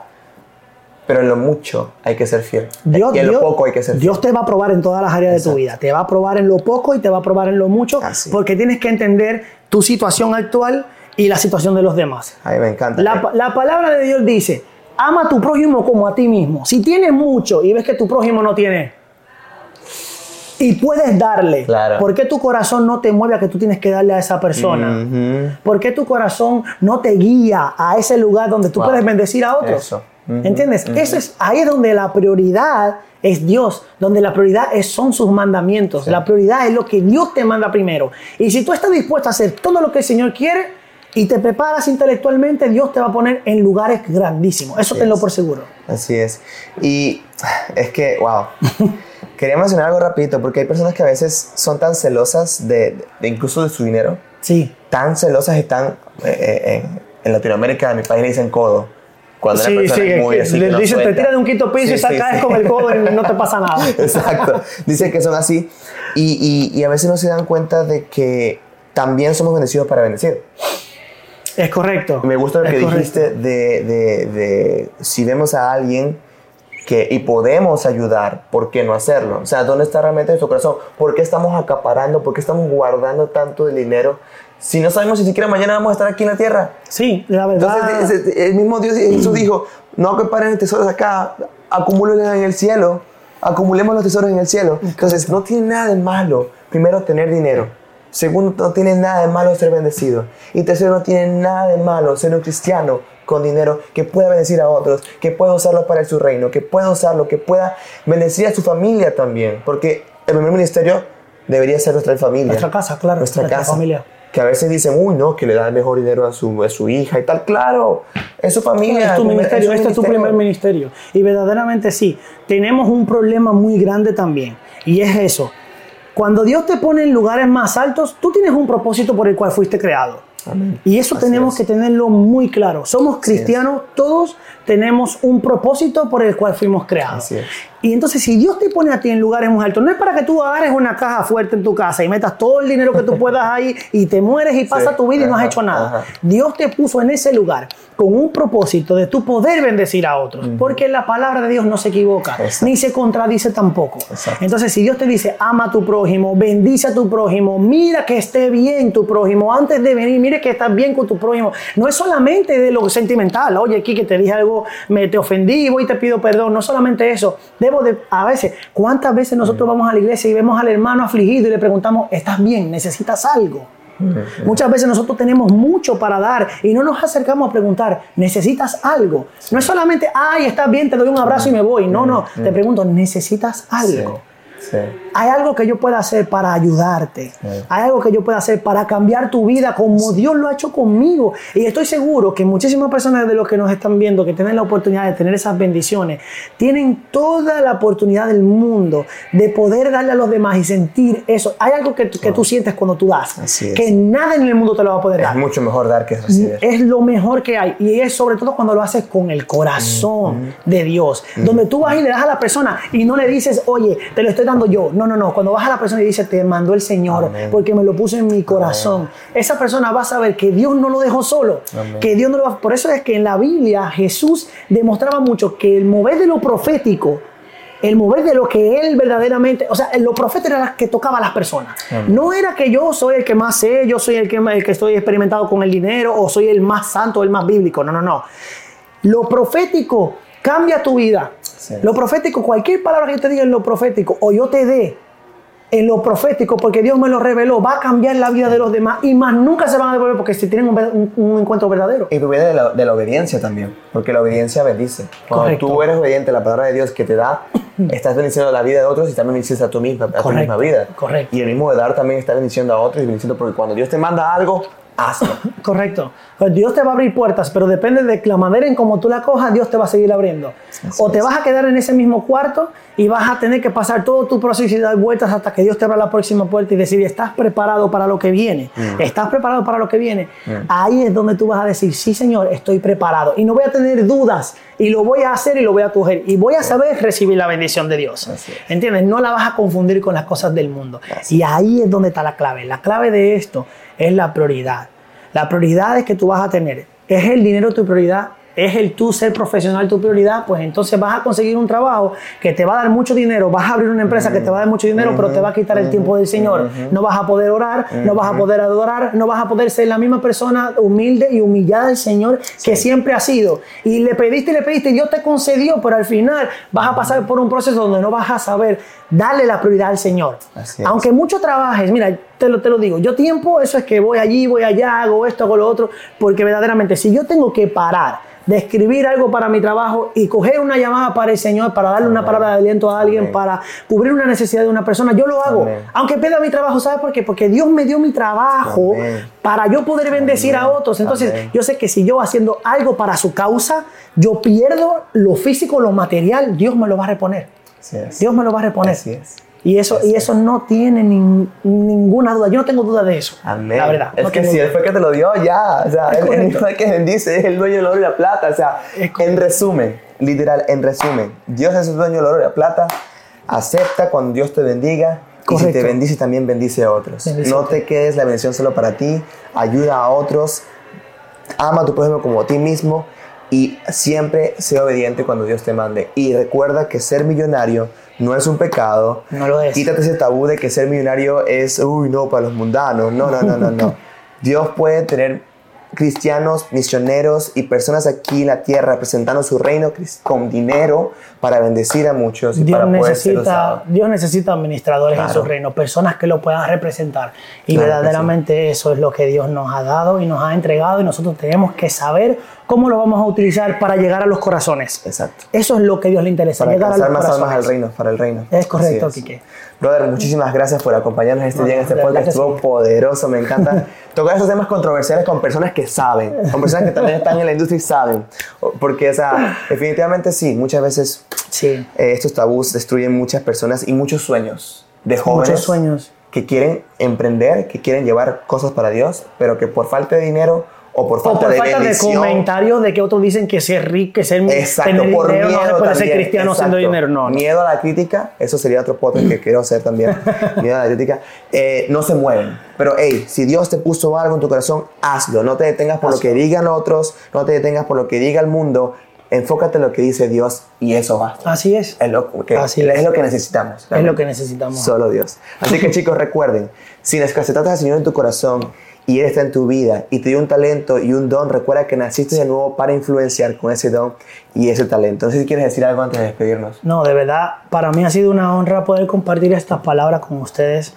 Pero en lo mucho hay que ser fiel. Dios, y en Dios- lo poco hay que ser fiel. Dios te va a probar en todas las áreas de tu Exacto. vida. Te va a probar en lo poco y te va a probar en lo mucho, Así. porque tienes que entender tu situación actual y la situación de los demás. A mí me encanta. La, la palabra de Dios dice, ama a tu prójimo como a ti mismo. Si tienes mucho y ves que tu prójimo no tiene y puedes darle, Claro. ¿por qué tu corazón no te mueve a que tú tienes que darle a esa persona? Ujú. ¿Por qué tu corazón no te guía a ese lugar donde tú Wow. puedes bendecir a otros? Eso. ¿Entiendes? Eso es, ahí es donde la prioridad es Dios, donde la prioridad es- son sus mandamientos. La prioridad es lo que Dios te manda primero. Y si tú estás dispuesto a hacer todo lo que el Señor quiere y te preparas intelectualmente, Dios te va a poner en lugares grandísimos. Eso Así tenlo es. por seguro. Así es. Y es que, wow. [laughs] Quería mencionar algo rapidito, porque hay personas que a veces son tan celosas de, de incluso de su dinero, Sí. tan celosas y tan... eh, eh, en, en Latinoamérica, en mi país le dicen codo. Cuando Sí, persona sí, es muy así, le no dicen, te suelta. tiras de un quinto piso Sí, y sí. con el codo y no te [laughs] pasa nada. Exacto. Dicen que son así. Y, y- y a veces no se dan cuenta de que también somos bendecidos para bendecir. Es correcto. Me gusta lo Es que correcto. dijiste de, de- de si vemos a alguien que, y podemos ayudar, ¿por qué no hacerlo? O sea, ¿dónde está realmente nuestro corazón? ¿Por qué estamos acaparando? ¿Por qué estamos guardando tanto dinero? Si no sabemos si siquiera mañana vamos a estar aquí en la tierra. Sí, la verdad. Entonces, el mismo Dios Jesús dijo, no acaparen tesoros acá, acumúlenlos en el cielo, acumulemos los tesoros en el cielo. Entonces, no tiene nada de malo, primero, tener dinero. Segundo, no tiene nada de malo ser bendecido. Y tercero, no tiene nada de malo ser un cristiano con dinero que pueda bendecir a otros, que pueda usarlo para su reino, que pueda usarlo, que pueda bendecir a su familia también. Porque el primer ministerio debería ser nuestra familia. Nuestra casa, claro. Nuestra, casa. familia. Que a veces dicen, uy, no, que le da el mejor dinero a su, a su hija y tal. Claro, es su familia. Es tu ministerio, este es tu primer ministerio. Y verdaderamente sí, tenemos un problema muy grande también. Y es eso. Cuando Dios te pone en lugares más altos, tú tienes un propósito por el cual fuiste creado. Y eso tenemos que tenerlo muy claro. Somos cristianos, todos tenemos un propósito por el cual fuimos creados. Y entonces si Dios te pone a ti en lugares muy altos, no es para que tú agarres una caja fuerte en tu casa y metas todo el dinero que tú [laughs] puedas ahí y te mueres y pasa tu vida y no has hecho nada. Dios te puso en ese lugar con un propósito de tu poder bendecir a otros, porque la palabra de Dios no se equivoca, ni se contradice tampoco. Entonces si Dios te dice, ama a tu prójimo, bendice a tu prójimo, mira que esté bien tu prójimo, antes de venir, mire que estás bien con tu prójimo, no es solamente de lo sentimental, oye, aquí que te dije algo me te ofendí, voy y te pido perdón. No solamente eso, debo de, a veces, ¿cuántas veces nosotros vamos a la iglesia y vemos al hermano afligido y le preguntamos, ¿estás bien? ¿Necesitas algo? Muchas veces nosotros tenemos mucho para dar y no nos acercamos a preguntar, ¿necesitas algo? No es solamente, ay, estás bien, te doy un abrazo y me voy. No, no, te pregunto, ¿necesitas algo? Hay algo que yo pueda hacer para ayudarte. Hay algo que yo pueda hacer para cambiar tu vida como Dios lo ha hecho conmigo. Y estoy seguro que muchísimas personas de los que nos están viendo, que tienen la oportunidad de tener esas bendiciones, tienen toda la oportunidad del mundo de poder darle a los demás y sentir eso. Hay algo que, que tú sientes cuando tú das, que nada en el mundo te lo va a poder dar. Es mucho mejor dar que recibir. Es lo mejor que hay. Y es sobre todo cuando lo haces con el corazón de Dios, donde tú vas y le das a la persona y no le dices, oye, te lo estoy dando yo. No, no, no. Cuando vas a la persona y dice, te mandó el Señor porque me lo puso en mi corazón. Esa persona va a saber que Dios no lo dejó solo. Que Dios no lo va... Por eso es que en la Biblia Jesús demostraba mucho que el mover de lo profético el mover de lo que él verdaderamente, o sea, lo profeta era que tocaba a las personas. No era que yo soy el que más sé, yo soy el que, el que estoy experimentado con el dinero o soy el más santo, el más bíblico. No, no, no. Lo profético cambia tu vida. Lo profético, cualquier palabra que yo te diga en lo profético o yo te dé en lo profético, porque Dios me lo reveló, va a cambiar la vida de los demás y más nunca se van a devolver porque si tienen un, encuentro verdadero. Y tu vida de la, de la, obediencia también, porque la obediencia bendice. Cuando tú eres obediente a la palabra de Dios que te da, [coughs] estás bendiciendo la vida de otros y también bendices a tu misma, a tu misma vida. Correcto. Y el mismo de dar también está bendiciendo a otros y bendiciendo porque cuando Dios te manda algo, hazlo. Correcto. Pues Dios te va a abrir puertas, pero depende de la manera en cómo tú la cojas, Dios te va a seguir abriendo. o te vas a quedar en ese mismo cuarto y vas a tener que pasar todo tu proceso y dar vueltas hasta que Dios te abra la próxima puerta y decir, ¿estás preparado para lo que viene? Mm. ¿Estás preparado para lo que viene? Mm. Ahí es donde tú vas a decir, sí, Señor, estoy preparado. Y no voy a tener dudas y lo voy a hacer y lo voy a coger. Y voy a saber recibir la bendición de Dios. ¿Entiendes? No la vas a confundir con las cosas del mundo. Y ahí es donde está la clave. La clave de esto es la prioridad. La prioridad es que tú vas a tener. ¿Es el dinero tu prioridad? ¿Es el tú ser profesional tu prioridad? Pues entonces vas a conseguir un trabajo que te va a dar mucho dinero. Vas a abrir una empresa que te va a dar mucho dinero, pero te va a quitar el tiempo del Señor. No vas a poder orar, no vas a poder adorar, no vas a poder ser la misma persona humilde y humillada del Señor que siempre ha sido. Y le pediste y le pediste y Dios te concedió, pero al final vas a pasar por un proceso donde no vas a saber darle la prioridad al Señor. Aunque mucho trabajes, mira, te lo, te lo digo, yo tiempo, eso es que voy allí, voy allá, hago esto, hago lo otro, porque verdaderamente si yo tengo que parar de escribir algo para mi trabajo y coger una llamada para el Señor, para darle una palabra de aliento a alguien, para cubrir una necesidad de una persona, yo lo hago. Aunque pierda mi trabajo, ¿sabes por qué? Porque Dios me dio mi trabajo para yo poder bendecir a otros. Entonces, yo sé que si yo haciendo algo para su causa, yo pierdo lo físico, lo material, Dios me lo va a reponer. Dios me lo va a reponer. Así es. Y eso, y eso no tiene ninguna duda. Yo no tengo duda de eso. Amén. La verdad. Es que si Él fue que te lo dio, ya. O sea, Él, él fue que bendice, es el dueño del oro y la plata. O sea, en resumen, literal, en resumen, Dios es el dueño del oro y la plata. Acepta cuando Dios te bendiga. Y si te bendice, también bendice a otros. No te quedes la bendición solo para ti. Ayuda a otros. Ama a tu prójimo como a ti mismo. Y siempre sé obediente cuando Dios te mande. Y recuerda que ser millonario no es un pecado. No lo es. Quítate ese tabú de que ser millonario es, uy, no, para los mundanos. No, no, no, no, no. [laughs] Dios puede tener cristianos, misioneros y personas aquí en la tierra representando su reino con dinero para bendecir a muchos y Dios para poder ser necesita, usado. Dios necesita administradores en su reino, personas que lo puedan representar. Y Claro verdaderamente eso es lo que Dios nos ha dado y nos ha entregado y nosotros tenemos que saber cómo lo vamos a utilizar para llegar a los corazones. Exacto. Eso es lo que Dios le interesa, Para llegar a los más almas corazones. al reino, para el reino. Es correcto, Quique. Brother, muchísimas gracias por acompañarnos este día en este podcast. Estuvo poderoso, me encanta [laughs] tocar esos temas controversiales con personas que saben, con personas que también están en la industria y saben. Porque, o sea, definitivamente sí, muchas veces Sí, eh, estos tabús destruyen muchas personas y muchos sueños de jóvenes muchos sueños. que quieren emprender, que quieren llevar cosas para Dios, pero que por falta de dinero o por O falta por de falta de comentarios de que otros dicen que ser rico, que ser Exacto, tener por dinero, miedo no puede ser cristiano siendo dinero. No, no. Miedo a la crítica, eso sería otro podcast que [clears throat] quiero hacer también. miedo a la crítica. Eh, no se mueven. Pero, hey, si Dios te puso algo en tu corazón, hazlo. No te detengas por lo que digan otros, no te detengas por lo que diga el mundo. Enfócate en lo que dice Dios y eso basta. Así es. Es lo que, Así es es. lo que necesitamos. Es lo que necesitamos. Solo Dios. Así que [laughs] chicos, recuerden, si necesitas al Señor en tu corazón y Él está en tu vida y te dio un talento y un don, recuerda que naciste de nuevo para influenciar con ese don y ese talento. No sé si quieres decir algo antes de despedirnos. No, de verdad, para mí ha sido una honra poder compartir estas palabras con ustedes.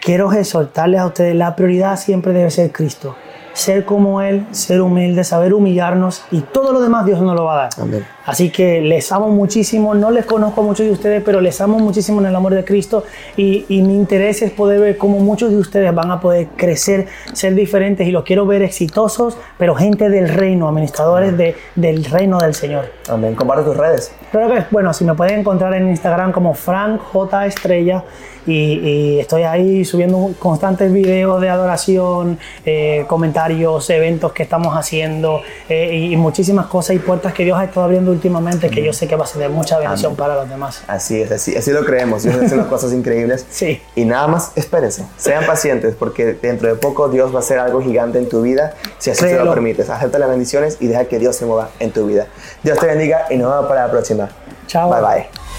Quiero exhortarles a ustedes, la prioridad siempre debe ser Cristo. Ser como Él, ser humilde, saber humillarnos y todo lo demás Dios nos lo va a dar. Amén. Así que les amo muchísimo, no les conozco a muchos de ustedes, pero les amo muchísimo en el amor de Cristo y, y mi interés es poder ver cómo muchos de ustedes van a poder crecer, ser diferentes y los quiero ver exitosos, pero gente del reino, administradores de- del reino del Señor. Amén. Comparte tus redes. Creo que, bueno, si me pueden encontrar en Instagram como Frank J. Estrella y, y estoy ahí subiendo constantes videos de adoración, eh, comentarios, eventos que estamos haciendo eh, y, muchísimas cosas y puertas que Dios ha estado abriendo últimamente que yo sé que va a ser de mucha bendición para los demás. Así es, así, así lo creemos. Dios hace unas cosas increíbles. Sí. Y nada más, espérense, sean pacientes, porque dentro de poco Dios va a hacer algo gigante en tu vida, si así te lo Créelo. permites. Acepta las bendiciones y deja que Dios se mueva en tu vida. Dios te bendiga y nos vemos para la próxima. Chao. Bye bye.